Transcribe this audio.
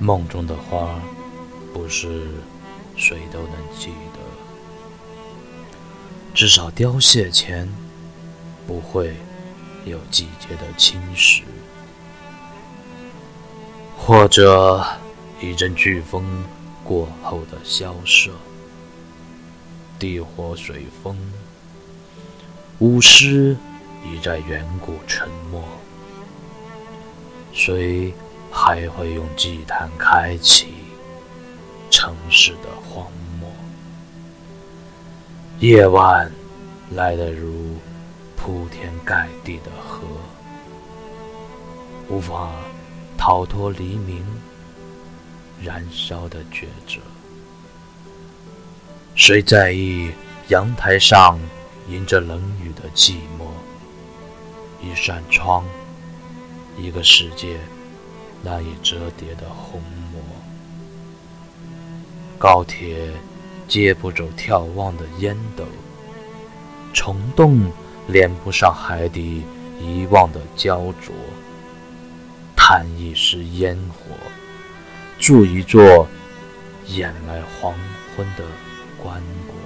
梦中的花，不是谁都能记得，至少凋谢前不会有季节的侵蚀，或者一阵飓风过后的萧瑟，地火水风，巫师已在远古沉没。谁还会用祭坛开启城市的荒漠？夜晚来得如铺天盖地的河，无法逃脱黎明燃烧的抉择。谁在意阳台上迎着冷雨的寂寞？一扇窗。一个世界难以折叠的虹膜，高铁接不走眺望的烟斗，虫洞连不上海底遗忘的焦灼。叹一时烟火，筑一座掩埋黄昏的棺椁。